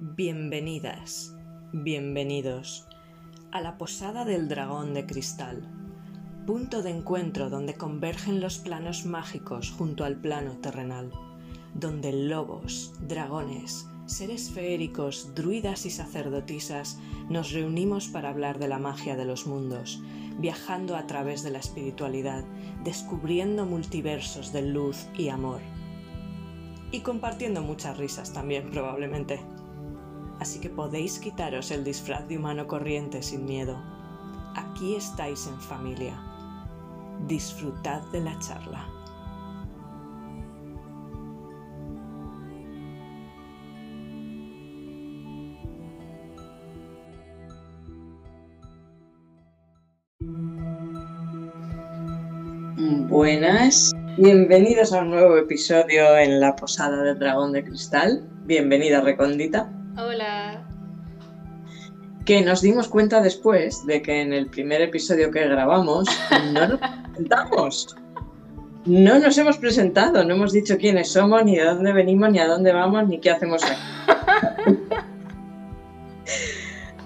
Bienvenidas, bienvenidos a la Posada del Dragón de Cristal, punto de encuentro donde convergen los planos mágicos junto al plano terrenal, donde lobos, dragones, seres feéricos, druidas y sacerdotisas nos reunimos para hablar de la magia de los mundos, viajando a través de la espiritualidad, descubriendo multiversos de luz y amor. Y compartiendo muchas risas también, probablemente. Así que podéis quitaros el disfraz de humano corriente sin miedo. Aquí estáis en familia. Disfrutad de la charla. Buenas, bienvenidos a un nuevo episodio en la Posada del Dragón de Cristal. Bienvenida Recondita. Que nos dimos cuenta después de que en el primer episodio que grabamos no nos presentamos. No nos hemos presentado, no hemos dicho quiénes somos, ni de dónde venimos, ni a dónde vamos, ni qué hacemos aquí.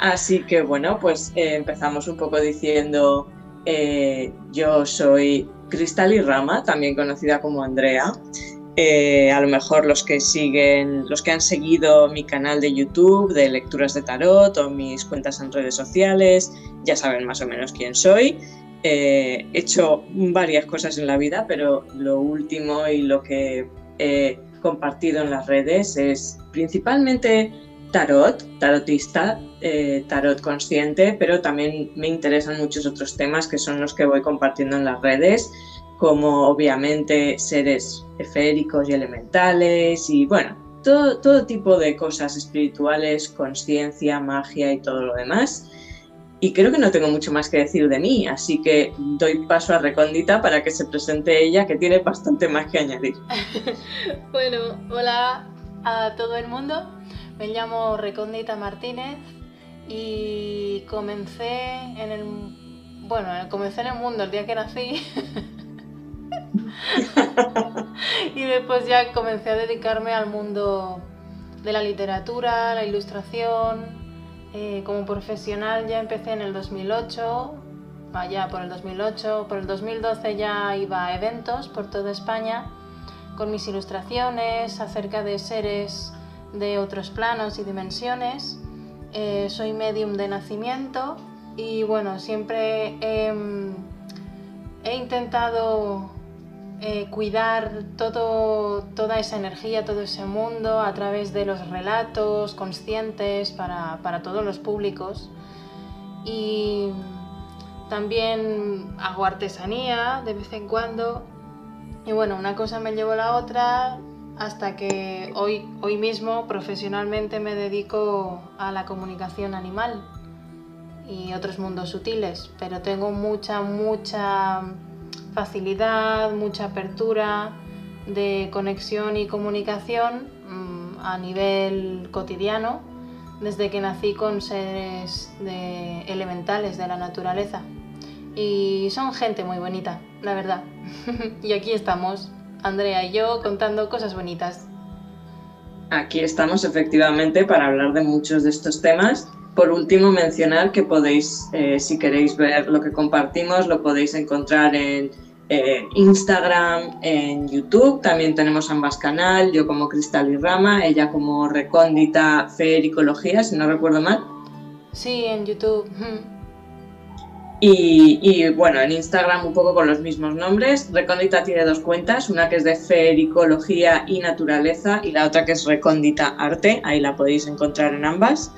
Así que bueno, pues eh, empezamos un poco diciendo, eh, yo soy Cristal y Rama, también conocida como Andrea. Eh, a lo mejor los que siguen, los que han seguido mi canal de YouTube de lecturas de tarot o mis cuentas en redes sociales, ya saben más o menos quién soy. Eh, he hecho varias cosas en la vida, pero lo último y lo que he compartido en las redes es principalmente tarot, tarotista, eh, tarot consciente, pero también me interesan muchos otros temas que son los que voy compartiendo en las redes, como obviamente seres eféricos y elementales y bueno, todo, todo tipo de cosas espirituales, conciencia, magia y todo lo demás. Y creo que no tengo mucho más que decir de mí, así que doy paso a Recóndita para que se presente ella, que tiene bastante más que añadir. bueno, hola a todo el mundo. Me llamo Recóndita Martínez y comencé en el bueno, comencé en el mundo el día que nací. y después ya comencé a dedicarme al mundo de la literatura, la ilustración. Eh, como profesional ya empecé en el 2008, allá por el 2008, por el 2012 ya iba a eventos por toda España con mis ilustraciones acerca de seres de otros planos y dimensiones. Eh, soy medium de nacimiento y bueno, siempre he intentado eh, cuidar todo, toda esa energía, todo ese mundo a través de los relatos conscientes para, para todos los públicos. Y también hago artesanía de vez en cuando. Y bueno, una cosa me llevó a la otra hasta que hoy, hoy mismo profesionalmente me dedico a la comunicación animal y otros mundos sutiles, pero tengo mucha, mucha facilidad, mucha apertura de conexión y comunicación mm, a nivel cotidiano desde que nací con seres elementales de la naturaleza. Y son gente muy bonita, la verdad. y aquí estamos, Andrea y yo, contando cosas bonitas. Aquí estamos efectivamente para hablar de muchos de estos temas por último, mencionar que podéis, eh, si queréis ver lo que compartimos, lo podéis encontrar en eh, Instagram, en YouTube. También tenemos ambas canal, yo como Cristal y Rama, ella como Recóndita Fericología, si no recuerdo mal. Sí, en YouTube. Y, y, bueno, en Instagram un poco con los mismos nombres. Recóndita tiene dos cuentas, una que es de Fericología y Naturaleza y la otra que es Recóndita Arte, ahí la podéis encontrar en ambas.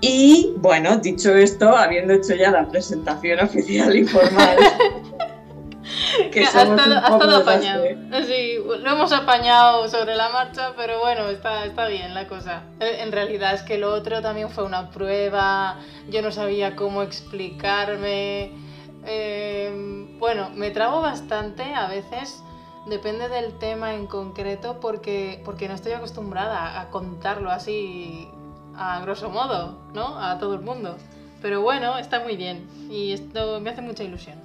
Y bueno, dicho esto, habiendo hecho ya la presentación oficial y formal, que ha estado, apañado. Sí, lo hemos apañado sobre la marcha, pero bueno, está, está bien la cosa. En realidad es que lo otro también fue una prueba, yo no sabía cómo explicarme. Em, bueno, me trago bastante a veces, depende del tema en concreto, porque, porque no estoy acostumbrada a contarlo así a grosso modo, ¿no? A todo el mundo. Pero bueno, está muy bien y esto me hace mucha ilusión.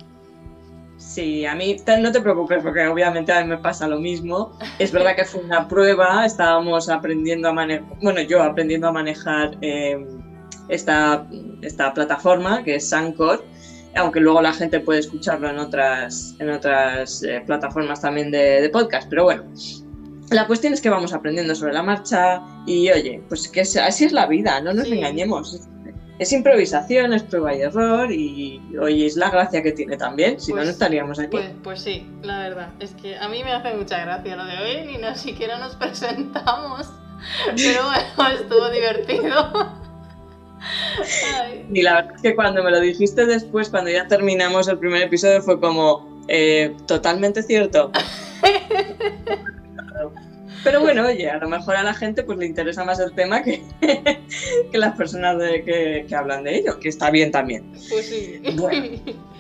Sí, a mí no te preocupes porque obviamente a mí me pasa lo mismo. Es verdad que fue una prueba, estábamos aprendiendo a manejar, bueno, yo aprendiendo a manejar em, esta, esta plataforma que es Sancor, aunque luego la gente puede escucharlo en otras, en otras eh, plataformas también de, de podcast, pero bueno, la cuestión es que vamos aprendiendo sobre la marcha y oye, pues que así es la vida, no nos engañemos. Es improvisación, es prueba y error y oye, es la gracia que tiene también, si no, no pues, estaríamos aquí. Pues, pues, sí, la verdad, es que a mí me hace mucha gracia lo de hoy, ni ni siquiera nos presentamos, pero bueno, estuvo divertido. Y la verdad es que cuando me lo dijiste después, cuando ya terminamos el primer episodio, fue como eh, totalmente cierto. Pero bueno, oye, a lo mejor a la gente pues le interesa más el tema que, que las personas que, hablan de ello, que está bien también. Pues sí. Bueno,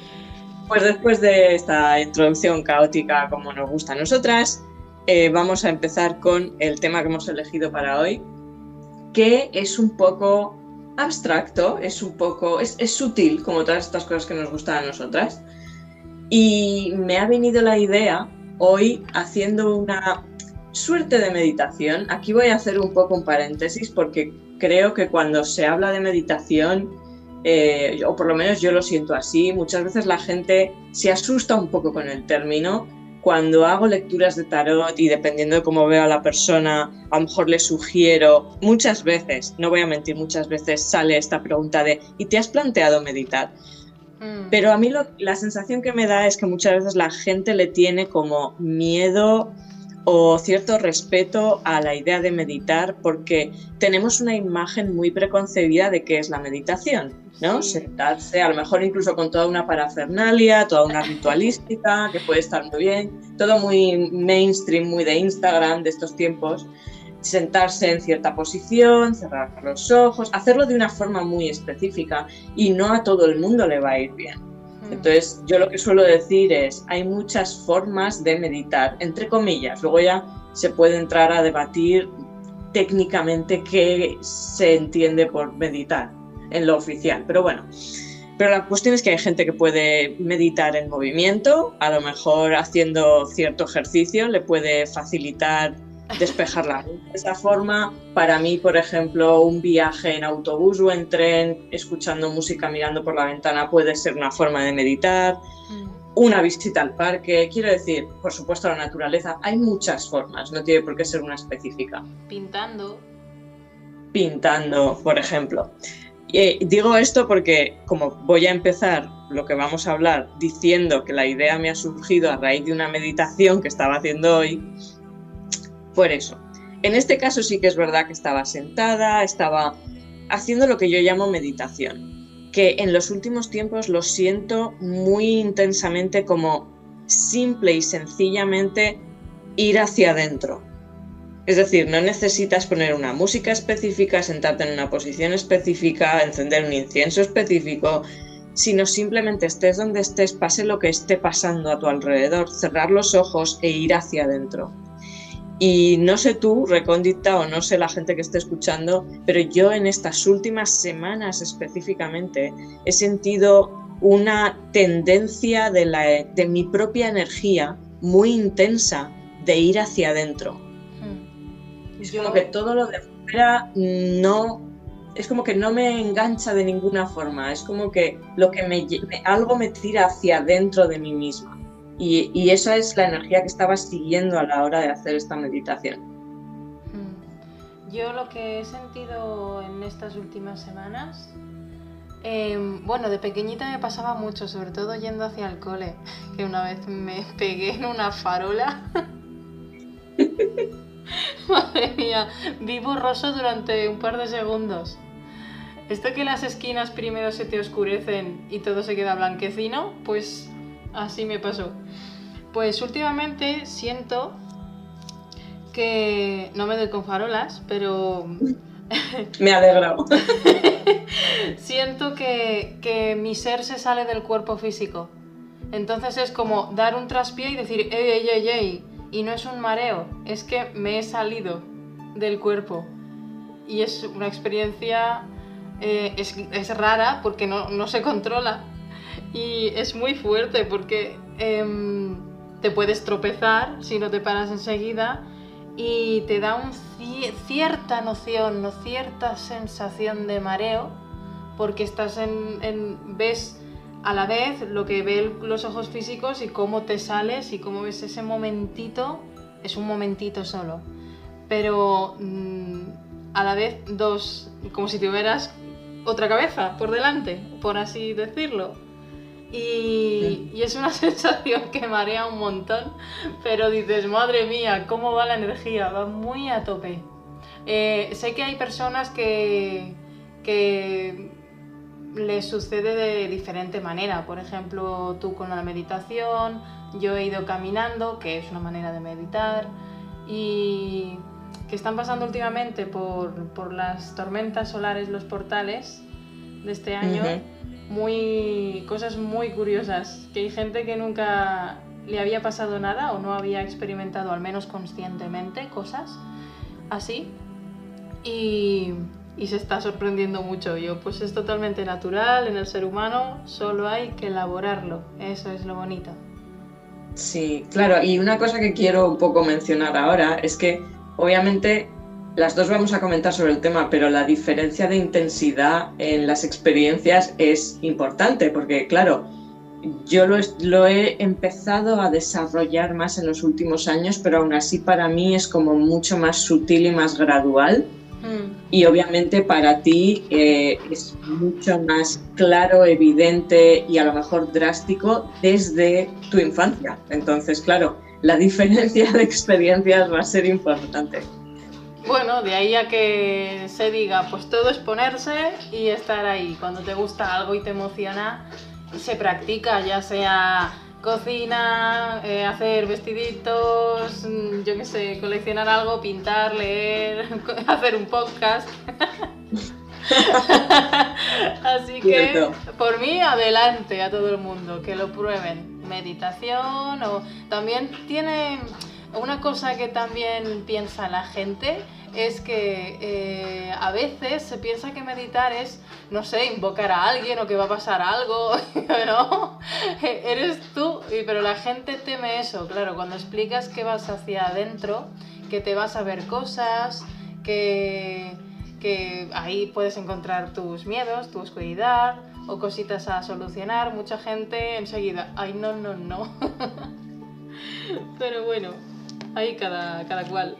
pues después de esta introducción caótica como nos gusta a nosotras, eh, vamos a empezar con el tema que hemos elegido para hoy, que es un poco abstracto, es un poco, es, es sutil, como todas estas cosas que nos gustan a nosotras. Y me ha venido la idea hoy haciendo una suerte de meditación. Aquí voy a hacer un poco un paréntesis porque creo que cuando se habla de meditación, eh, o por lo menos yo lo siento así, muchas veces la gente se asusta un poco con el término. Cuando hago lecturas de tarot y dependiendo de cómo veo a la persona, a lo mejor le sugiero, muchas veces, no voy a mentir, muchas veces sale esta pregunta de ¿y te has planteado meditar? Mm. Pero a mí la sensación que me da es que muchas veces la gente le tiene como miedo o cierto respeto a la idea de meditar porque tenemos una imagen muy preconcebida de qué es la meditación, ¿no? Sentarse, a lo mejor incluso con toda una parafernalia, toda una ritualística, que puede estar muy bien, todo muy mainstream, muy de Instagram de estos tiempos, sentarse en cierta posición, cerrar los ojos, hacerlo de una forma muy específica y no a todo el mundo le va a ir bien. Entonces, yo lo que suelo decir es, hay muchas formas de meditar, entre comillas, luego ya se puede entrar a debatir técnicamente qué se entiende por meditar en lo oficial, pero bueno. Pero la cuestión es que hay gente que puede meditar en movimiento, a lo mejor haciendo cierto ejercicio le puede facilitar despejar la mente de esa forma. Para mí, por ejemplo, un viaje en autobús o en tren, escuchando música, mirando por la ventana, puede ser una forma de meditar. Mm. Una visita al parque, quiero decir, por supuesto, la naturaleza. Hay muchas formas, no tiene por qué ser una específica. Pintando. Pintando, por ejemplo. Eh, digo esto porque, como voy a empezar lo que vamos a hablar diciendo que la idea me ha surgido a raíz de una meditación que estaba haciendo hoy, por eso. En este caso sí que es verdad que estaba sentada, estaba haciendo lo que yo llamo meditación, que en los últimos tiempos lo siento muy intensamente como simple y sencillamente ir hacia adentro. Es decir, no necesitas poner una música específica, sentarte en una posición específica, encender un incienso específico, sino simplemente estés donde estés, pase lo que esté pasando a tu alrededor, cerrar los ojos e ir hacia adentro. Y no sé tú, recóndita, o no sé la gente que esté escuchando, pero yo en estas últimas semanas específicamente he sentido una tendencia de, la, de mi propia energía muy intensa de ir hacia adentro. Hmm. Es como que todo lo de fuera no, es como que no me engancha de ninguna forma, es como que lo que me, algo me tira hacia adentro de mí misma. Y, esa es la energía que estaba siguiendo a la hora de hacer esta meditación. Hmm. Yo lo que he sentido en estas últimas semanas, em, bueno, de pequeñita me pasaba mucho, sobre todo yendo hacia el cole, que una vez me pegué en una farola. Madre mía, vi borroso durante un par de segundos. Esto que las esquinas primero se te oscurecen y todo se queda blanquecino, pues así me pasó. Pues últimamente siento que no me doy con farolas, pero... me alegro. siento que, mi ser se sale del cuerpo físico. Entonces es como dar un traspié y decir, ey, ey, ey, ey. Y no es un mareo, es que me he salido del cuerpo. Y es una experiencia, eh, es, rara porque no, no se controla, Y es muy fuerte porque em, te puedes tropezar si no te paras enseguida y te da un cierta noción, ¿no? cierta sensación de mareo porque estás en, ves a la vez lo que ven los ojos físicos y cómo te sales y cómo ves ese momentito, es un momentito solo, pero mm, a la vez dos, como si tuvieras otra cabeza por delante, por así decirlo. Y, y, es una sensación que marea un montón, pero dices, madre mía, ¿cómo va la energía? Va muy a tope. Eh, sé que hay personas que, que les sucede de diferente manera. Por ejemplo, tú con la meditación, yo he ido caminando, que es una manera de meditar, y que están pasando últimamente por, las tormentas solares, los portales de este año, muy, cosas muy curiosas, que hay gente que nunca le había pasado nada o no había experimentado, al menos conscientemente, cosas así. Y y se está sorprendiendo mucho. Yo, pues es totalmente natural en el ser humano, solo hay que elaborarlo. Eso es lo bonito. Sí, claro. Y una cosa que quiero un poco mencionar ahora es que, obviamente, las dos vamos a comentar sobre el tema, pero la diferencia de intensidad en las experiencias es importante, porque, claro, yo lo, lo, he empezado a desarrollar más en los últimos años, pero aún así para mí es como mucho más sutil y más gradual. Y obviamente para ti eh, es mucho más claro, evidente y a lo mejor drástico desde tu infancia. Entonces, claro, la diferencia de experiencias va a ser importante. Bueno, de ahí a que se diga, pues todo es ponerse y estar ahí. Cuando te gusta algo y te emociona, se practica, ya sea cocina, eh, hacer vestiditos, mm, yo qué sé, coleccionar algo, pintar, leer, hacer un podcast. Así que por mí adelante a todo el mundo, que lo prueben. Meditación o también tiene una cosa que también piensa la gente es que eh, a veces se piensa que meditar es, no sé, invocar a alguien o que va a pasar algo, ¿no? Eres tú, pero la gente teme eso, claro, cuando explicas que vas hacia adentro, que te vas a ver cosas, que, que ahí puedes encontrar tus miedos, tu oscuridad o cositas a solucionar, mucha gente enseguida, ay, no, no, no. pero bueno, ahí cada, cada cual.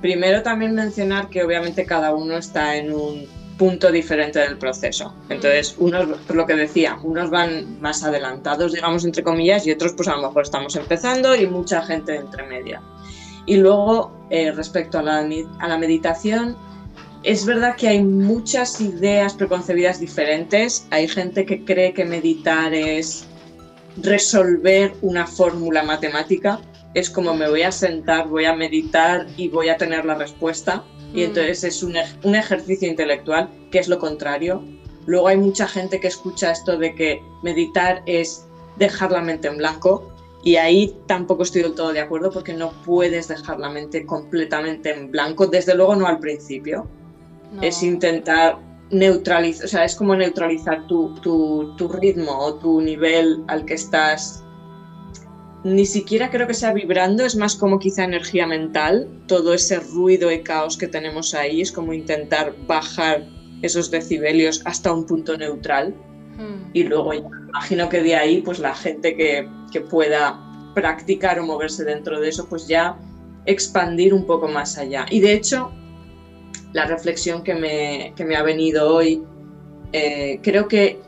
Primero también mencionar que obviamente cada uno está en un punto diferente del proceso. Entonces, unos, por lo que decía, unos van más adelantados, digamos, entre comillas, y otros pues a lo mejor estamos empezando y mucha gente entre media. Y luego, eh, respecto a la, a la meditación, es verdad que hay muchas ideas preconcebidas diferentes. Hay gente que cree que meditar es resolver una fórmula matemática es como me voy a sentar, voy a meditar y voy a tener la respuesta. Y mm. entonces es un, un, ejercicio intelectual, que es lo contrario. Luego hay mucha gente que escucha esto de que meditar es dejar la mente en blanco. Y ahí tampoco estoy del todo de acuerdo porque no puedes dejar la mente completamente en blanco, desde luego no al principio. Es intentar neutralizar, o sea, es como neutralizar tu, tu, tu ritmo o tu nivel al que estás ni siquiera creo que sea vibrando, es más como quizá energía mental, todo ese ruido y caos que tenemos ahí, es como intentar bajar esos decibelios hasta un punto neutral. Hmm. Y luego imagino que de ahí, pues la gente que, que, pueda practicar o moverse dentro de eso, pues ya expandir un poco más allá. Y de hecho, la reflexión que me, que me ha venido hoy, eh, creo que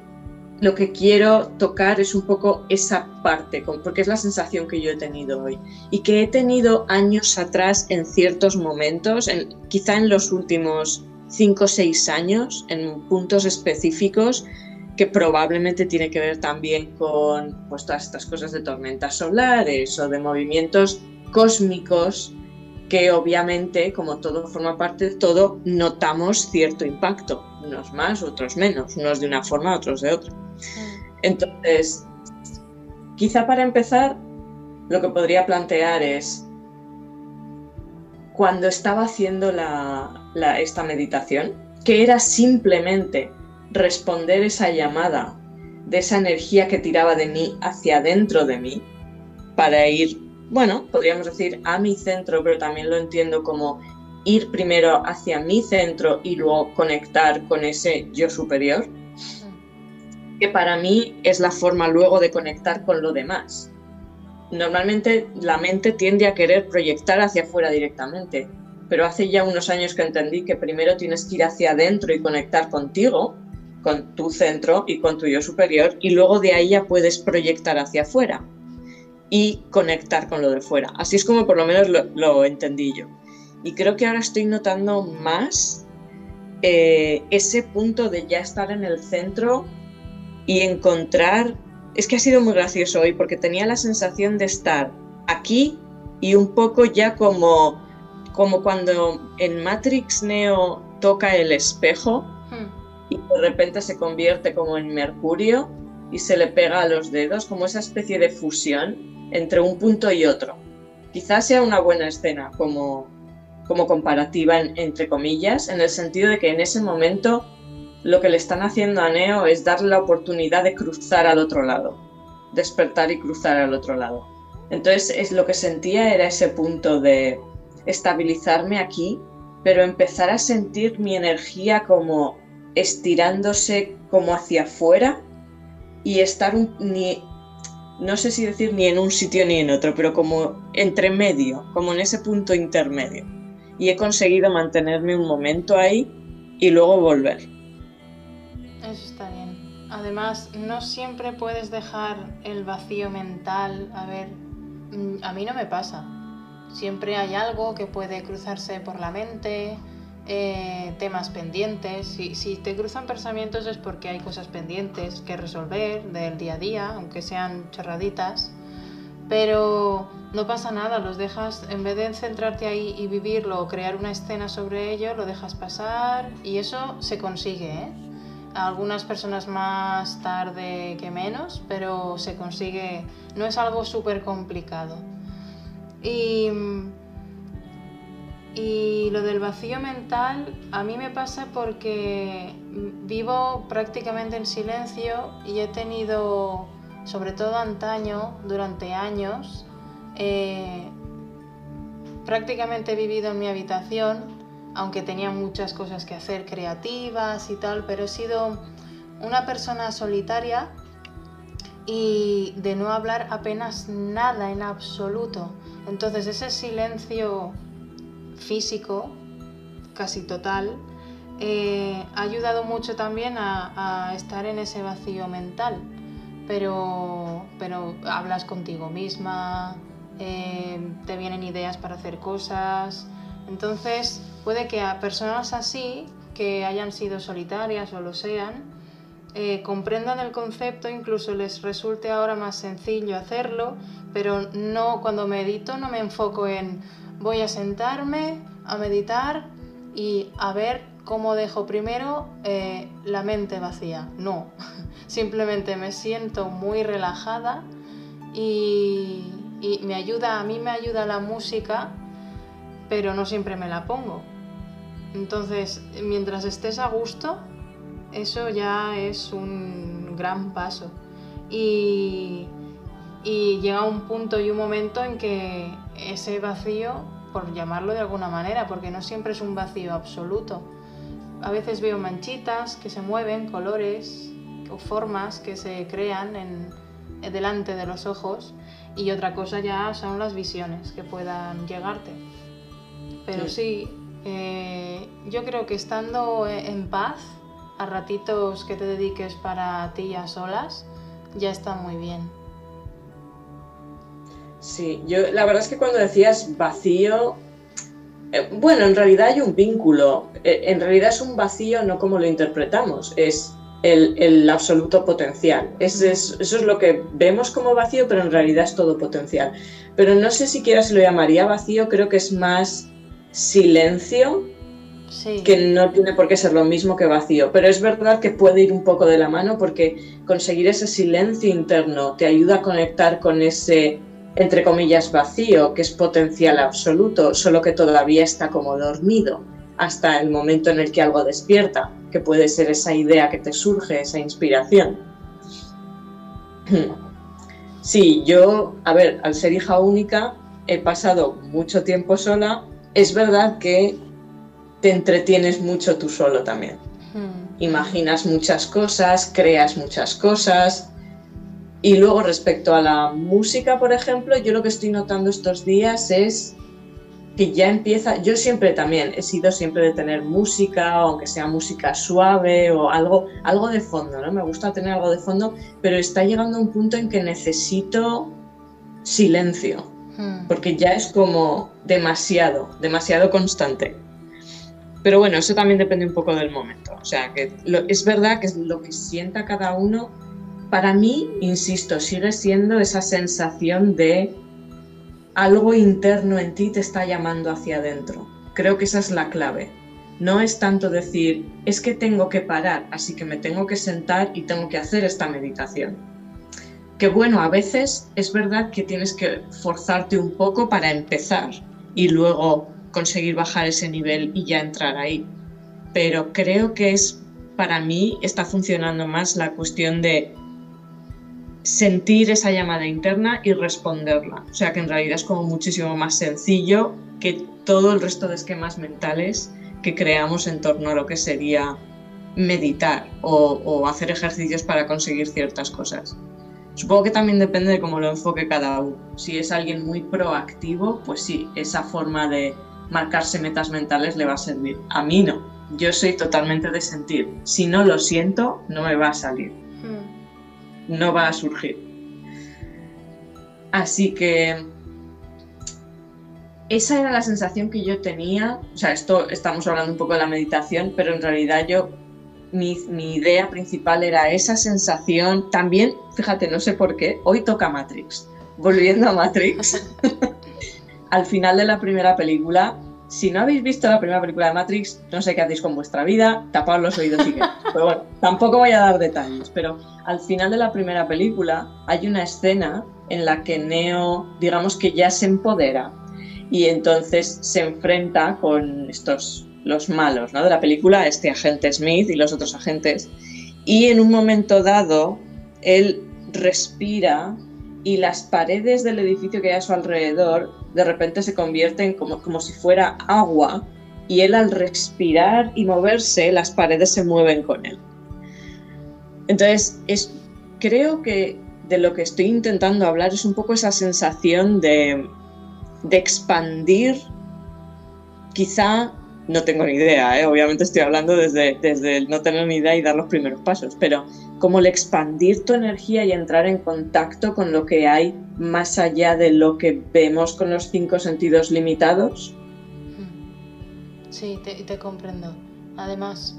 lo que quiero tocar es un poco esa parte, porque es la sensación que yo he tenido hoy y que he tenido años atrás en ciertos momentos, quizá en los últimos cinco o seis años, en puntos específicos que probablemente tiene que ver también con pues, todas estas cosas de tormentas solares o de movimientos cósmicos que obviamente, como todo forma parte de todo, notamos cierto impacto, unos más, otros menos, unos de una forma, otros de otra. Entonces, quizá para empezar, lo que podría plantear es, cuando estaba haciendo esta meditación, que era simplemente responder esa llamada de esa energía que tiraba de mí hacia adentro de mí para ir, bueno, podríamos decir a mi centro, pero también lo entiendo como ir primero hacia mi centro y luego conectar con ese yo superior, que para mí es la forma luego de conectar con lo demás. Normalmente la mente tiende a querer proyectar hacia afuera directamente, pero hace ya unos años que entendí que primero tienes que ir hacia adentro y conectar contigo, con tu centro y con tu yo superior, y luego de ahí ya puedes proyectar hacia afuera y conectar con lo de fuera. Así es como por lo menos lo, entendí yo. Y creo que ahora estoy notando más eh, ese punto de ya estar en el centro y encontrar... Es que ha sido muy gracioso hoy porque tenía la sensación de estar aquí y un poco ya como, como cuando en Matrix Neo toca el espejo hmm. y de repente se convierte como en Mercurio y se le pega a los dedos, como esa especie de fusión entre un punto y otro. Quizás sea una buena escena como, como comparativa, entre comillas, en el sentido de que en ese momento lo que le están haciendo a Neo es darle la oportunidad de cruzar al otro lado, despertar y cruzar al otro lado. Entonces es lo que sentía era ese punto de estabilizarme aquí, pero empezar a sentir mi energía como estirándose como hacia afuera y estar ni no sé si decir ni en un sitio ni en otro, pero como entre medio, como en ese punto intermedio y he conseguido mantenerme un momento ahí y luego volver. Además, no siempre puedes dejar el vacío mental. A ver, mm, a mí no me pasa. Siempre hay algo que puede cruzarse por la mente, eh, temas pendientes. Si, si, te cruzan pensamientos es porque hay cosas pendientes que resolver del día a día, aunque sean chorraditas. Pero no pasa nada, los dejas, en vez de centrarte ahí y vivirlo o crear una escena sobre ello, lo dejas pasar y eso se consigue. ¿eh? Algunas personas más tarde que menos, pero se consigue, no es algo súper complicado. Y, y lo del vacío mental a mí me pasa porque vivo prácticamente en silencio y he tenido sobre todo antaño, durante años, eh, prácticamente he vivido en mi habitación, aunque tenía muchas cosas que hacer creativas y tal, pero he sido una persona solitaria y de no hablar apenas nada en absoluto. Entonces ese silencio físico, casi total, eh, ha ayudado mucho también a estar en ese vacío mental pero, pero hablas contigo misma, eh, te vienen ideas para hacer cosas. Entonces, puede que a personas así, que hayan sido solitarias o lo sean, eh, comprendan el concepto, incluso les resulte ahora más sencillo hacerlo, pero no cuando medito no me enfoco en voy a sentarme a meditar y a ver cómo dejo primero eh, la mente vacía. No, simplemente me siento muy relajada y, me ayuda, a mí me ayuda la música, pero no siempre me la pongo. Entonces, mientras estés a gusto, eso ya es un gran paso. Y, y llega un punto y un momento en que ese vacío, por llamarlo de alguna manera, porque no siempre es un vacío absoluto, a veces veo manchitas que se mueven, colores o formas que se crean en, delante de los ojos y otra cosa ya son las visiones que puedan llegarte. Pero sí, eh, yo creo que estando en paz, a ratitos que te dediques para ti a solas, ya está muy bien. Sí, yo la verdad es que cuando decías vacío, eh, bueno, en realidad hay un vínculo. Eh, en realidad es un vacío, no como lo interpretamos, es el, absoluto potencial. eso es lo que vemos como vacío, pero en realidad es todo potencial. Pero no sé siquiera si lo llamaría vacío, creo que es más silencio, que no tiene por qué ser lo mismo que vacío. Pero es verdad que puede ir un poco de la mano porque conseguir ese silencio interno te ayuda a conectar con ese entre comillas, vacío, que es potencial absoluto, solo que todavía está como dormido hasta el momento en el que algo despierta, que puede ser esa idea que te surge, esa inspiración. Sí, yo, a ver, al ser hija única, he pasado mucho tiempo sola. Es verdad que te entretienes mucho tú solo también. Hmm. Imaginas muchas cosas, creas muchas cosas. Y luego respecto a la música, por ejemplo, yo lo que estoy notando estos días es que ya empieza, yo siempre también he sido siempre de tener música, aunque sea música suave o algo, algo de fondo, ¿no? Me gusta tener algo de fondo, pero está llegando a un punto en que necesito silencio, hmm. porque ya es como demasiado, demasiado constante. Pero bueno, eso también depende un poco del momento. O sea, que es verdad que lo que sienta cada uno, para mí, insisto, sigue siendo esa sensación de algo interno en ti te está llamando hacia adentro. Creo que esa es la clave. No es tanto decir, es que tengo que parar, así que me tengo que sentar y tengo que hacer esta meditación. Que bueno, a veces es verdad que tienes que forzarte un poco para empezar y luego conseguir bajar ese nivel y ya entrar ahí. Pero creo que es, para mí, está funcionando más la cuestión de sentir esa llamada interna y responderla. O sea que en realidad es como muchísimo más sencillo que todo el resto de esquemas mentales que creamos en torno a lo que sería meditar o, hacer ejercicios para conseguir ciertas cosas. Supongo que también depende de cómo lo enfoque cada uno. Si es alguien muy proactivo, pues sí, esa forma de marcarse metas mentales le va a servir. A mí no. Yo soy totalmente de sentir. Si no lo siento, no me va a salir no va a surgir. Así que esa era la sensación que yo tenía. O sea, esto estamos hablando un poco de la meditación, pero en realidad yo, mi, mi idea principal era esa sensación. También, fíjate, no sé por qué, hoy toca Matrix. Volviendo a Matrix, al final de la primera película, si no habéis visto la primera película de Matrix, no sé qué hacéis con vuestra vida, tapad los oídos y que. Pero bueno, tampoco voy a dar detalles, pero al final de la primera película hay una escena en la que Neo, digamos que ya se empodera y entonces se enfrenta con estos, los malos ¿no? de la película, este agente Smith y los otros agentes, y en un momento dado él respira y las paredes del edificio que hay a su alrededor de repente se convierten como, como si fuera agua y él al respirar y moverse, las paredes se mueven con él. Entonces, es, creo que de lo que estoy intentando hablar es un poco esa sensación de, de expandir, quizá, no tengo ni idea, ¿eh? obviamente estoy hablando desde, desde el no tener ni idea y dar los primeros pasos, pero como el expandir tu energía y entrar en contacto con lo que hay más allá de lo que vemos con los cinco sentidos limitados. Sí, te, te comprendo. Además,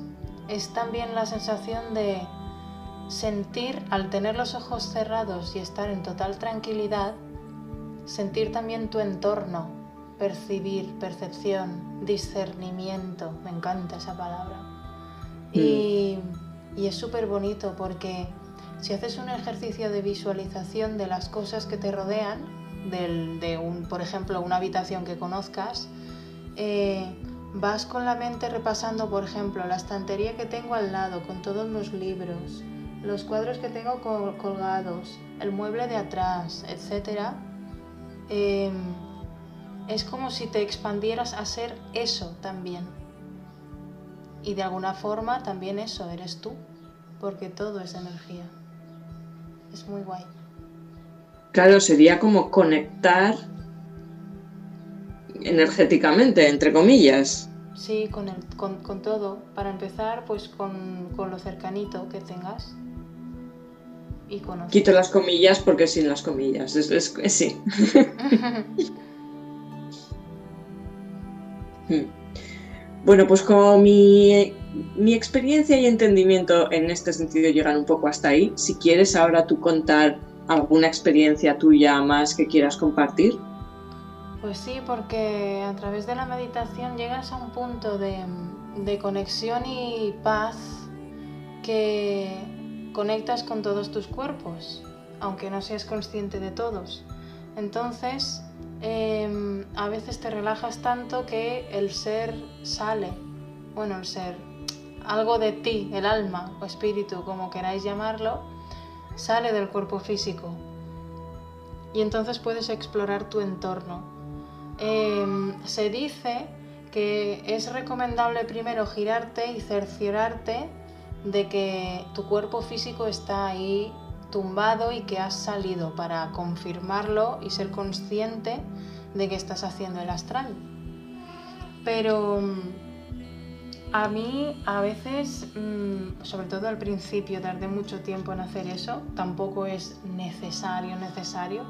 es también la sensación de sentir, al tener los ojos cerrados y estar en total tranquilidad, sentir también tu entorno, percibir, percepción, discernimiento, me encanta esa palabra. Y mm. Y es súper bonito porque si haces un ejercicio de visualización de las cosas que te rodean, de un, por ejemplo, una habitación que conozcas, eh, vas con la mente repasando, por ejemplo, la estantería que tengo al lado con todos los libros, los cuadros que tengo colgados, el mueble de atrás, etc. es como si te expandieras a ser eso también y de alguna forma también eso eres tú, porque todo es energía. Es muy guay. Claro, sería como conectar energéticamente, entre comillas. Sí, con, el, con, todo. Para empezar, pues con, lo cercanito que tengas. Y Quito las comillas porque sin las comillas. Es, es, sí. Hmm. Bueno, pues como mi, experiencia y entendimiento en este sentido llegan un poco hasta ahí, si quieres ahora tú contar alguna experiencia tuya más que quieras compartir. Pues sí, porque a través de la meditación llegas a un punto de, de conexión y paz que conectas con todos tus cuerpos, aunque no seas consciente de todos. Entonces, Em, a veces te relajas tanto que el ser sale, bueno, el ser, algo de ti, el alma o espíritu, como queráis llamarlo, sale del cuerpo físico. Y entonces puedes explorar tu entorno. Em, se dice que es recomendable primero girarte y cerciorarte de que tu cuerpo físico está ahí tumbado y que has salido para confirmarlo y ser consciente de que estás haciendo el astral. Pero mm, a mí a veces, mm, sobre todo al principio, tardé mucho tiempo en hacer eso, tampoco es necesario, necesario,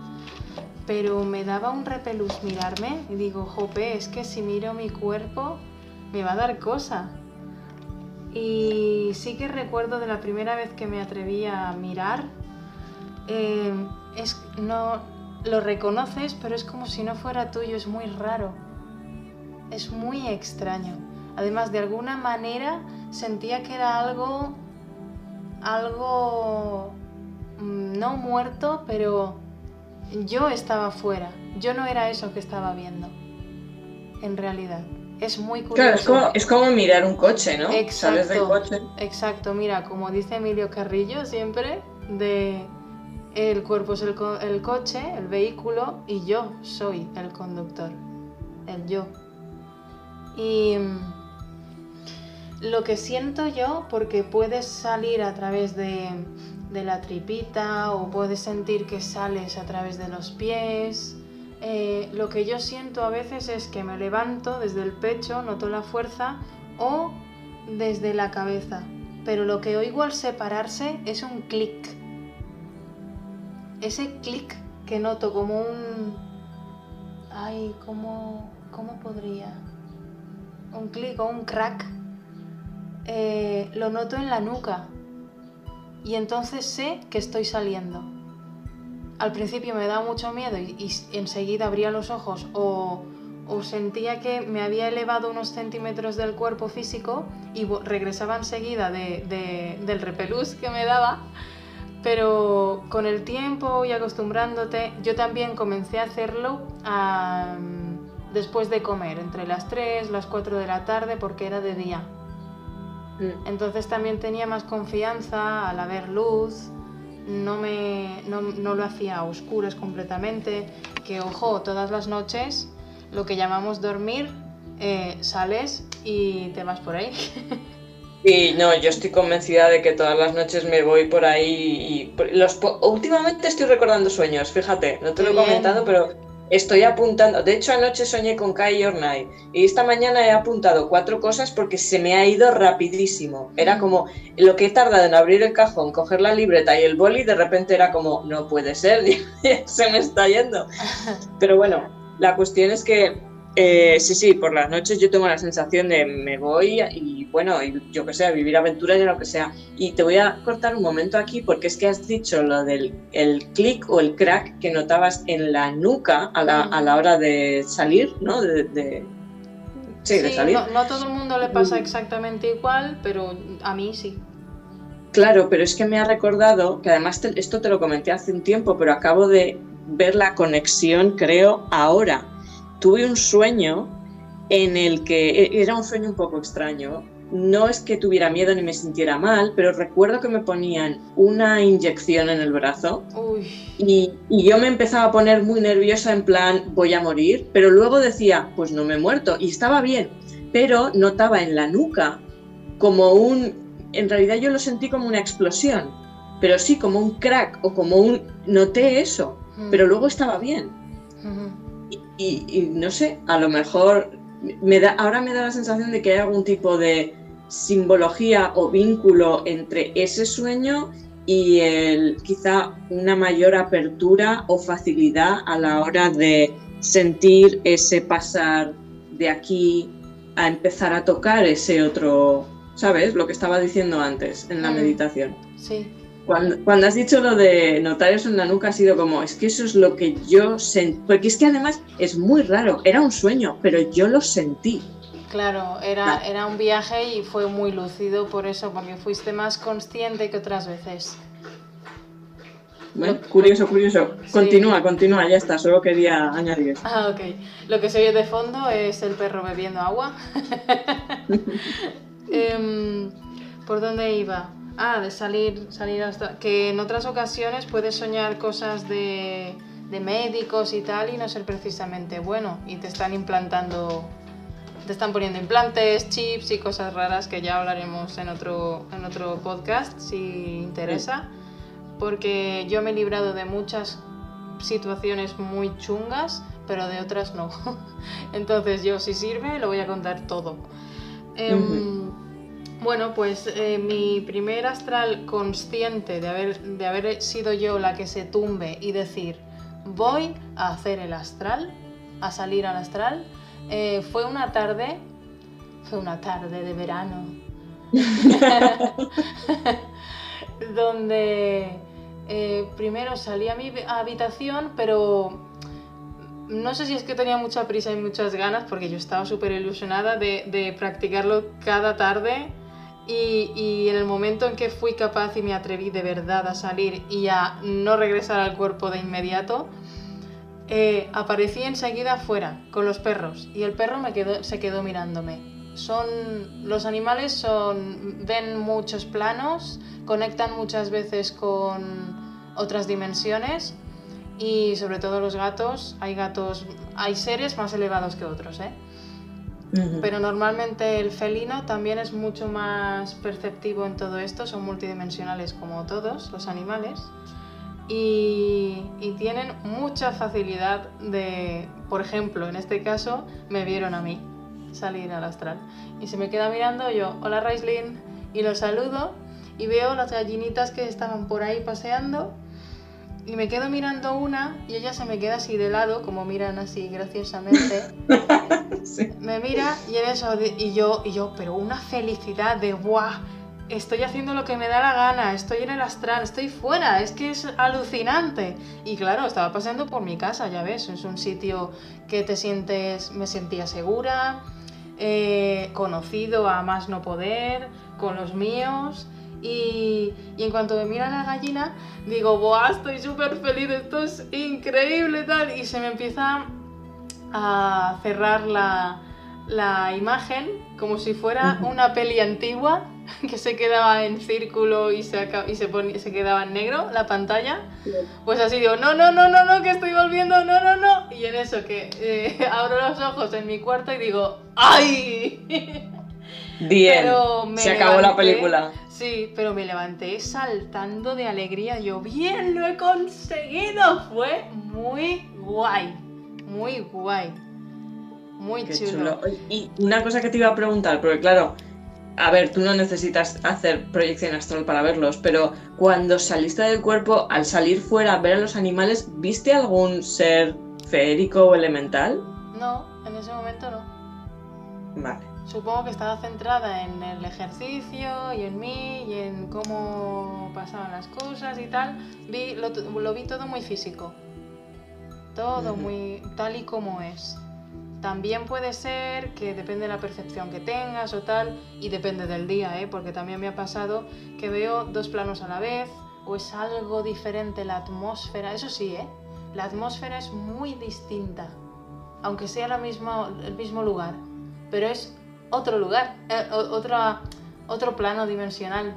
pero me daba un repelús mirarme y digo, jope, es que si miro mi cuerpo me va a dar cosa. Y sí que recuerdo de la primera vez que me atreví a mirar, eh, es, no lo reconoces, pero es como si no fuera tuyo, es muy raro, es muy extraño. Además, de alguna manera sentía que era algo, algo mm, no muerto, pero yo estaba fuera. Yo no era eso que estaba viendo, en realidad. Es muy curioso. Claro, es como, mirar un coche, ¿no? Exacto, coche. exacto. Mira, como dice Emilio Carrillo siempre, de el cuerpo es el, el, coche, el vehículo, y yo soy el conductor, el yo. Y mm, lo que siento yo, porque puedes salir a través de, de la tripita o puedes sentir que sales a través de los pies, eh, lo que yo siento a veces es que me levanto desde el pecho, noto la fuerza, o desde la cabeza. Pero lo que oigo al separarse es un clic ese clic que noto como un... Ay, ¿cómo, cómo podría? Un clic o un crack. Eh, lo noto en la nuca. Y entonces sé que estoy saliendo. Al principio me da mucho miedo y, enseguida abría los ojos o, sentía que me había elevado unos centímetros del cuerpo físico y regresaba enseguida del repelús que me daba pero con el tiempo y acostumbrándote, yo también comencé a hacerlo después de comer, entre las 3, las 4 de la tarde, porque era de día. Mm. Entonces también tenía más confianza al haber luz, no, me, no, lo hacía a oscuras completamente, que ojo, todas las noches lo que llamamos dormir, eh, sales y te vas por ahí. Sí, no, yo estoy convencida de que todas las noches me voy por ahí y los últimamente estoy recordando sueños, fíjate, no te lo he comentado, pero estoy apuntando. De hecho, anoche soñé con Kai Your Night y esta mañana he apuntado cuatro cosas porque se me ha ido rapidísimo. Era como lo que he tardado en abrir el cajón, coger la libreta y el boli, de repente era como, no puede ser, se me está yendo. Pero bueno, la cuestión es que eh, sí, sí, por las noches yo tengo la sensación de me voy y bueno, yo que sé, a vivir aventuras y lo que sea. Y te voy a cortar un momento aquí porque es que has dicho lo del el clic o el crack que notabas en la nuca a la, a la hora de salir, ¿no? De, sí, de salir. No, no a todo el mundo le pasa exactamente igual, pero a mí sí. Claro, pero es que me ha recordado, que además esto te lo comenté hace un tiempo, pero acabo de ver la conexión, creo, ahora tuve un sueño en el que e, era un sueño un poco extraño. No es que tuviera miedo ni me sintiera mal, pero recuerdo que me ponían una inyección en el brazo y, yo me empezaba a poner muy nerviosa en plan voy a morir, pero luego decía pues no me he muerto y estaba bien, pero notaba en la nuca como un, en realidad yo lo sentí como una explosión, pero sí como un crack o como un, noté eso, mm. pero luego estaba bien y, no sé, a lo mejor me da, ahora me da la sensación de que hay algún tipo de simbología o vínculo entre ese sueño y el, quizá una mayor apertura o facilidad a la hora de sentir ese pasar de aquí a empezar a tocar ese otro, ¿sabes? Lo que estaba diciendo antes en la mm. meditación. Sí. Cuando, has dicho lo de notar eso en la nuca ha sido como, es que eso es lo que yo sentí, porque es que además es muy raro, era un sueño, pero yo lo sentí. Claro, era, era un viaje y fue muy lúcido por eso, porque fuiste más consciente que otras veces. Bueno, curioso, curioso. Continúa, continúa, ya está, solo quería añadir. Ah, ok. Lo que se oye de fondo es el perro bebiendo agua. Em, ¿Por dónde iba? Ah, de salir, salir hasta... Que en otras ocasiones puedes soñar cosas de, de médicos y tal y no ser precisamente bueno. Y te están implantando... Te están poniendo implantes, chips y cosas raras que ya hablaremos en otro, en otro podcast si interesa. Porque yo me he librado de muchas situaciones muy chungas, pero de otras no. Entonces yo si sirve lo voy a contar todo. Em, bueno, pues eh, mi primer astral consciente de haber, de haber sido yo la que se tumbe y decir, voy a hacer el astral, a salir al astral, eh, fue una tarde, fue una tarde de verano, donde eh, primero salí a mi habitación, pero no sé si es que tenía mucha prisa y muchas ganas, porque yo estaba súper ilusionada de, de, practicarlo cada tarde. Y, y, en el momento en que fui capaz y me atreví de verdad a salir y a no regresar al cuerpo de inmediato, eh, aparecí enseguida afuera con los perros y el perro me quedó, se quedó mirándome. Son, los animales son, ven muchos planos, conectan muchas veces con otras dimensiones y sobre todo los gatos, hay gatos, hay seres más elevados que otros, ¿eh? Pero normalmente el felino también es mucho más perceptivo en todo esto, son multidimensionales como todos los animales y, y tienen mucha facilidad de, por ejemplo, en este caso me vieron a mí salir al astral. Y se me queda mirando yo, hola Raislin, y lo saludo y veo las gallinitas que estaban por ahí paseando y me quedo mirando una y ella se me queda así de lado, como miran así graciosamente. Me mira y en eso, y yo, y yo, pero una felicidad de ¡buah! Estoy haciendo lo que me da la gana, estoy en el astral, estoy fuera, es que es alucinante. Y claro, estaba pasando por mi casa, ya ves, es un sitio que te sientes, me sentía segura, eh, conocido a más no poder, con los míos. Y, en cuanto me mira la gallina, digo, ¡buah! Estoy súper feliz, esto es increíble, tal. Y se me empieza a cerrar la, la imagen como si fuera una peli antigua que se quedaba en círculo y se, y se, se quedaba en negro la pantalla. Pues así digo, no, no, no, no, no, que estoy volviendo, no, no, no. Y en eso que eh, abro los ojos en mi cuarto y digo, ¡ay! Bien, se acabó la película. Sí, pero me levanté saltando de alegría. Yo, bien, lo he conseguido. Fue muy guay. Muy guay. Muy chulo. Y una cosa que te iba a preguntar, porque claro, a ver, tú no necesitas hacer proyección astral para verlos, pero cuando saliste del cuerpo, al salir fuera a ver a los animales, ¿viste algún ser feérico o elemental? No, en ese momento no. Vale. Supongo que estaba centrada en el ejercicio y en mí y en cómo pasaban las cosas y tal. Vi, lo, vi todo muy físico. Todo muy tal y como es. También puede ser que depende de la percepción que tengas o tal, y depende del día, ¿eh? porque también me ha pasado que veo dos planos a la vez, o es algo diferente la atmósfera. Eso sí, ¿eh? la atmósfera es muy distinta, aunque sea la misma, el mismo lugar, pero es otro lugar, eh, otro plano dimensional.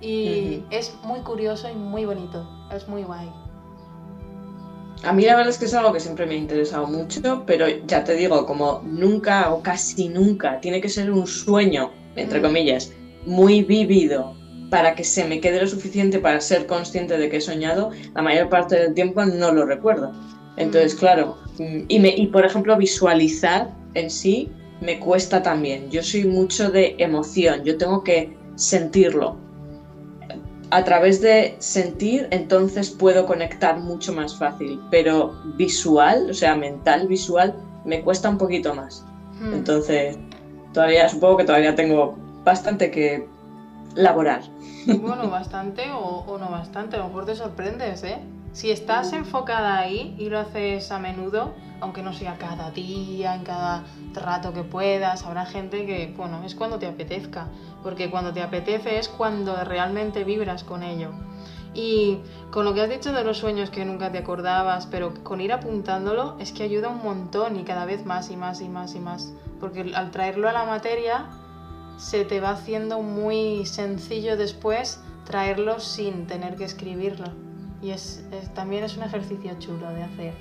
Y es muy curioso y muy bonito, es muy guay. A mí la verdad es que es algo que siempre me ha interesado mucho, pero ya te digo, como nunca o casi nunca tiene que ser un sueño, entre comillas, muy vivido para que se me quede lo suficiente para ser consciente de que he soñado, la mayor parte del tiempo no lo recuerdo. Entonces, claro, mm, y, me, y por ejemplo visualizar en sí me cuesta también. Yo soy mucho de emoción, yo tengo que sentirlo. A través de sentir, entonces puedo conectar mucho más fácil, pero visual, o sea, mental, visual, me cuesta un poquito más. Hmm. Entonces, todavía, supongo que todavía tengo bastante que laborar. Bueno, bastante o, o no bastante, a lo mejor te sorprendes, ¿eh? Si estás enfocada ahí y lo haces a menudo, aunque no sea cada día, en cada rato que puedas, habrá gente que, bueno, es cuando te apetezca, porque cuando te apetece es cuando realmente vibras con ello. Y con lo que has dicho de los sueños que nunca te acordabas, pero con ir apuntándolo es que ayuda un montón y cada vez más y más y más y más, porque al traerlo a la materia se te va haciendo muy sencillo después traerlo sin tener que escribirlo. Y es, también es un ejercicio chulo de hacer.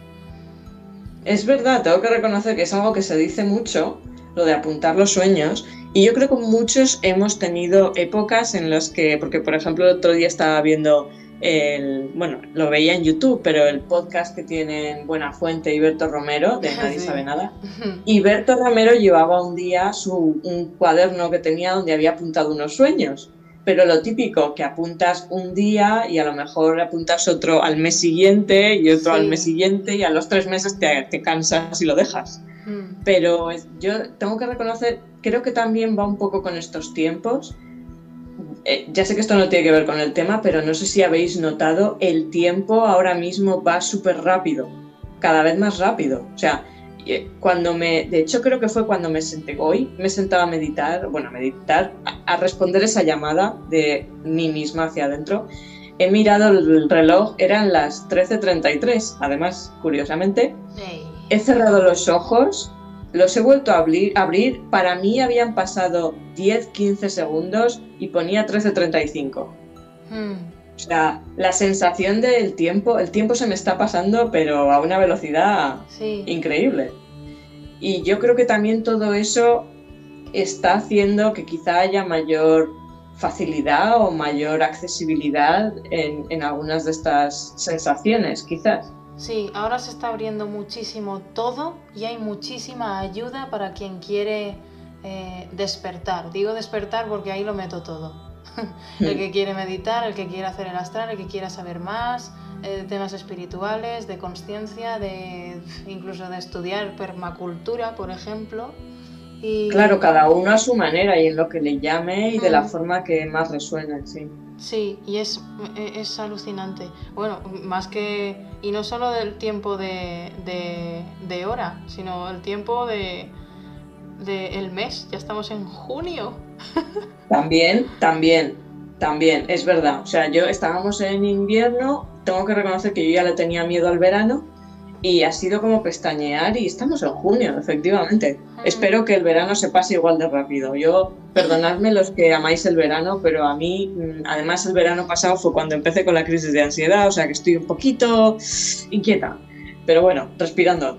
Es verdad, tengo que reconocer que es algo que se dice mucho, lo de apuntar los sueños. Y yo creo que muchos hemos tenido épocas en las que, porque por ejemplo el otro día estaba viendo el, bueno, lo veía en YouTube, pero el podcast que tienen Buena Fuente y Berto Romero, de Nadie sabe nada. Y Berto Romero llevaba un día su, un cuaderno que tenía donde había apuntado unos sueños. Pero lo típico, que apuntas un día y a lo mejor apuntas otro al mes siguiente y otro al mes siguiente y a los tres meses te, te cansas y lo dejas. Mm. Pero yo tengo que reconocer, creo que también va un poco con estos tiempos eh, ya sé que esto no tiene que ver con el tema, pero no sé si habéis notado, el tiempo ahora mismo va súper rápido, cada vez más rápido. O sea, cuando me, de hecho creo que fue cuando me senté hoy, me sentaba a meditar, bueno, a meditar, a, responder esa llamada de mí misma hacia adentro. He mirado el reloj, eran las 13.33, además, curiosamente. He cerrado los ojos los he vuelto a abrir, abrir, para mí habían pasado 10-15 segundos y ponía 13.35. Hmm. O sea, la sensación del tiempo, el tiempo se me está pasando, pero a una velocidad increíble. Y yo creo que también todo eso está haciendo que quizá haya mayor facilidad o mayor accesibilidad en, en algunas de estas sensaciones, quizás. Sí, ahora se está abriendo muchísimo todo y hay muchísima ayuda para quien quiere eh, despertar. Digo despertar porque ahí lo meto todo. el que quiere meditar, el que quiere hacer el astral, el que quiera saber más, eh, temas espirituales, de conciencia, de incluso de estudiar permacultura, por ejemplo. Y... Claro, cada uno a su manera y en lo que le llame y de la forma que más resuene, sí. Sí, y es, e, es alucinante. Bueno, más que. Y no solo del tiempo de, de, hora, sino el tiempo de, de el mes. Ya estamos en junio. También, también, también, es verdad. O sea, yo estábamos en invierno, tengo que reconocer que yo ya le tenía miedo al verano y ha sido como pestañear y estamos en junio, efectivamente. Espero que el verano se pase igual de rápido. Yo, perdonadme los que amáis el verano, pero a mí, mm, además el verano pasado fue cuando empecé con la crisis de ansiedad, o sea que estoy un poquito inquieta. Pero bueno, respirando.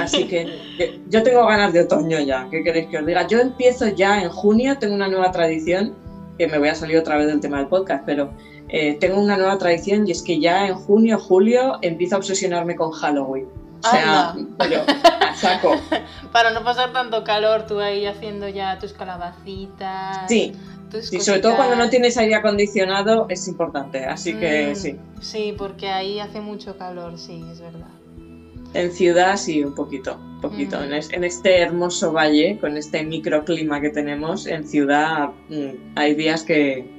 Así que yo tengo ganas de otoño ya. ¿Qué queréis que os diga? Yo empiezo ya en junio, tengo una nueva tradición, que me voy a salir otra vez del tema del podcast, pero eh, tengo una nueva tradición y es que ya en junio, julio empiezo a obsesionarme con Halloween. O sea, pero saco. Para no pasar tanto calor, tú ahí haciendo ya tus calabacitas. Sí. sí, sobre todo cuando no tienes aire acondicionado es importante, así que mm, sí. Sí, porque ahí hace mucho calor, sí, es verdad. En ciudad sí, un poquito, poquito. Mm. En, este hermoso valle, con este microclima que tenemos, en ciudad mm, hay días que,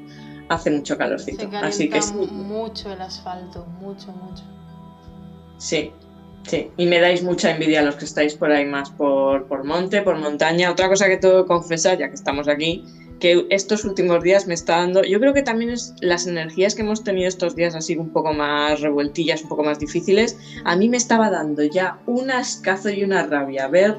hace mucho calorcito. Se así que mucho el asfalto, mucho, mucho. Sí, sí. Y me dais mucha envidia a los que estáis por ahí más por, por monte, por montaña. Otra cosa que tengo que confesar, ya que estamos aquí, que estos últimos días me está dando, yo creo que también es las energías que hemos tenido estos días así un poco más revueltillas, un poco más difíciles, a mí me estaba dando ya un ascazo y una rabia ver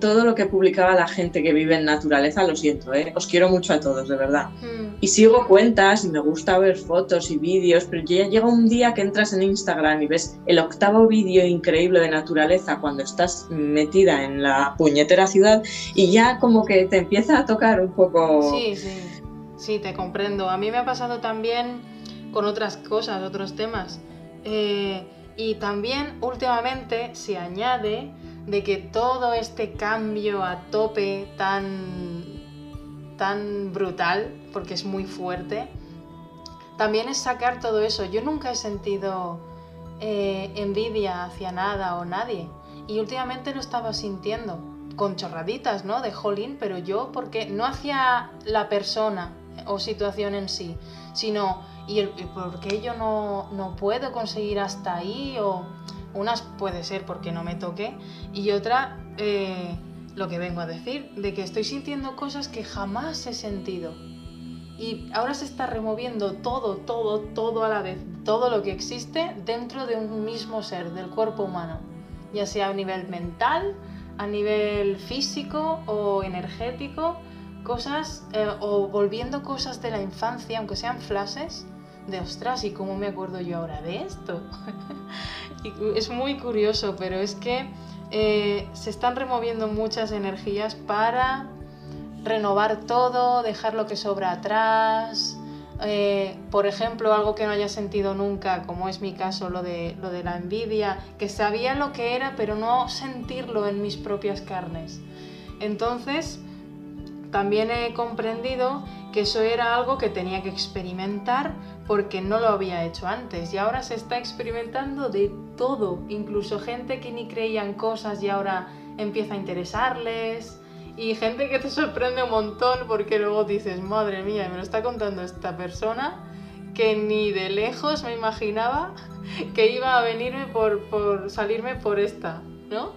todo lo que publicaba la gente que vive en naturaleza, lo siento, ¿eh? os quiero mucho a todos, de verdad. Hmm. Y sigo cuentas y me gusta ver fotos y vídeos, pero ya llega un día que entras en Instagram y ves el octavo vídeo increíble de naturaleza cuando estás metida en la puñetera ciudad y ya como que te empieza a tocar un poco... Sí, sí, sí, te comprendo. A mí me ha pasado también con otras cosas, otros temas. Eh, y también últimamente se añade de que todo este cambio a tope tan, tan brutal, porque es muy fuerte, también es sacar todo eso. Yo nunca he sentido eh, envidia hacia nada o nadie. Y últimamente lo estaba sintiendo, con chorraditas, ¿no? De jolín, pero yo, porque no hacia la persona o situación en sí, sino, ¿y, el, por qué yo no, no puedo conseguir hasta ahí? O unas puede ser porque no me toque y otra eh, lo que vengo a decir, de que estoy sintiendo cosas que jamás he sentido. Y ahora se está removiendo todo, todo, todo a la vez, todo lo que existe dentro de un mismo ser, del cuerpo humano, ya sea a nivel mental, a nivel físico o energético cosas eh, o volviendo cosas de la infancia, aunque sean flashes, de ostras, ¿y cómo me acuerdo yo ahora de esto? es muy curioso, pero es que eh, se están removiendo muchas energías para renovar todo, dejar lo que sobra atrás. Eh, por ejemplo, algo que no haya sentido nunca, como es mi caso, lo de, lo de la envidia, que sabía lo que era, pero no sentirlo en mis propias carnes. Entonces, también he comprendido que eso era algo que tenía que experimentar porque no lo había hecho antes y ahora se está experimentando de todo, incluso gente que ni creían cosas y ahora empieza a interesarles y gente que te sorprende un montón porque luego dices, madre mía, me lo está contando esta persona que ni de lejos me imaginaba que iba a venirme por, por salirme por esta, ¿no?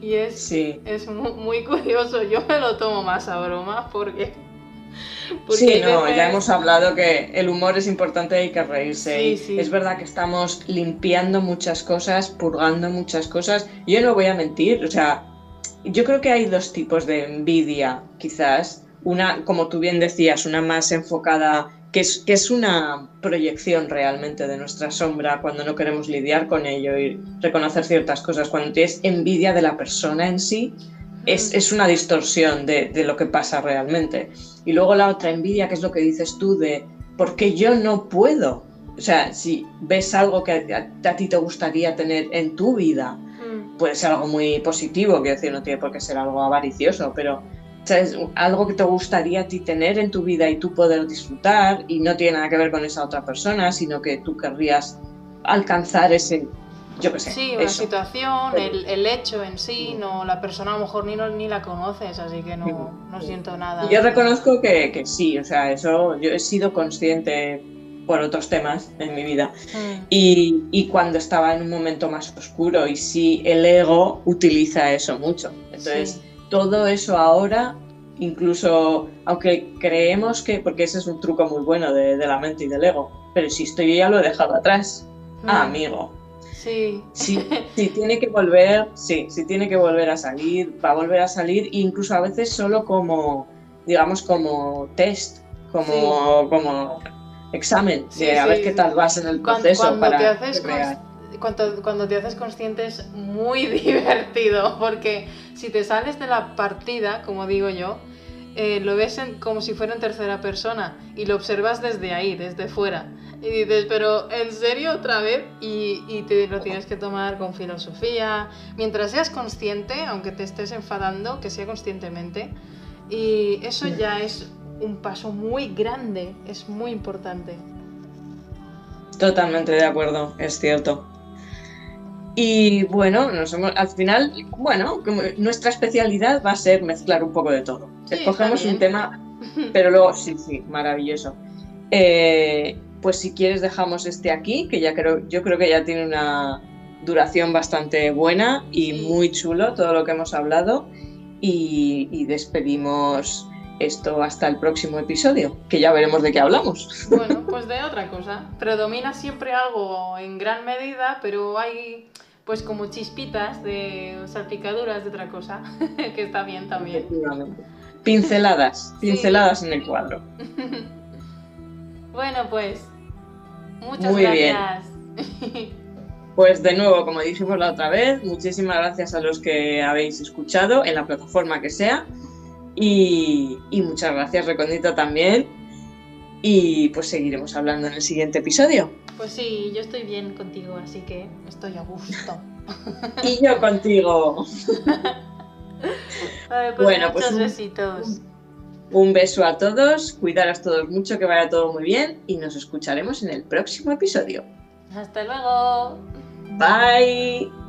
Y es, es muy, curioso, yo me lo tomo más a broma porque... sí, no, ya hemos hablado que el humor es importante y hay que reírse. Es verdad que estamos limpiando muchas cosas, purgando muchas cosas. Yo no voy a mentir, o sea, yo creo que hay dos tipos de envidia, quizás. Una, como tú bien decías, una más enfocada que es, que es una proyección realmente de nuestra sombra cuando no queremos lidiar con ello y reconocer ciertas cosas. Cuando tienes envidia de la persona en sí, es, es una distorsión de, de, lo que pasa realmente. Y luego la otra envidia, que es lo que dices tú, de porque yo no puedo. O sea, si ves algo que a, a ti te gustaría tener en tu vida, mm. puede ser algo muy positivo, quiero decir, no tiene por qué ser algo avaricioso, pero es algo que te gustaría a ti tener en tu vida y tú poder disfrutar y no tiene nada que ver con esa otra persona, sino que tú querrías alcanzar ese, yo qué sé. Sí, una situación, el, hecho en sí, no la persona a lo mejor ni, ni la conoces, así que no, no siento nada. Yo reconozco que, que, sí, o sea, eso yo he sido consciente por otros temas en mi vida. Mm. Y, y, cuando estaba en un momento más oscuro, y sí, el ego utiliza eso mucho. Entonces, todo eso ahora, incluso aunque creemos que, porque ese es un truco muy bueno de, la mente y del ego, pero si esto yo ya lo he dejado atrás, ah, amigo. Sí. Si, tiene que volver, sí, si tiene que volver a salir, va a volver a salir, incluso a veces solo como, digamos, como test, como, como examen, de a ver qué tal vas en el proceso para cuando, cuando te haces consciente es muy divertido, porque si te sales de la partida, como digo yo, eh, lo ves como si fuera en tercera persona y lo observas desde ahí, desde fuera. Y dices, pero ¿en serio otra vez? Y, y, te lo tienes que tomar con filosofía. Mientras seas consciente, aunque te estés enfadando, que sea conscientemente. Y eso ya es un paso muy grande, es muy importante. Totalmente de acuerdo, es cierto. Y bueno, nos al final, bueno, nuestra especialidad va a ser mezclar un poco de todo. Escogemos un tema, pero luego, sí, sí, maravilloso. Eh, pues si quieres dejamos este aquí, que ya creo, yo creo que ya tiene una duración bastante buena y muy chulo todo lo que hemos hablado. Y, y, despedimos esto hasta el próximo episodio, que ya veremos de qué hablamos. Bueno, pues de otra cosa. Predomina siempre algo en gran medida, pero hay pues como chispitas de salpicaduras de otra cosa, que está bien también. Pinceladas, pinceladas en el cuadro. bueno, pues muchas Muy gracias. Bien. Pues de nuevo, como dijimos la otra vez, muchísimas gracias a los que habéis escuchado en la plataforma que sea. Y, y muchas gracias, Recondito, también. Y pues seguiremos hablando en el siguiente episodio. Pues sí, yo estoy bien contigo, así que estoy a gusto. y yo contigo. Pues bueno, pues un, besitos. Un beso a todos, cuidaros todos mucho, que vaya todo muy bien y nos escucharemos en el próximo episodio. Hasta luego. Bye.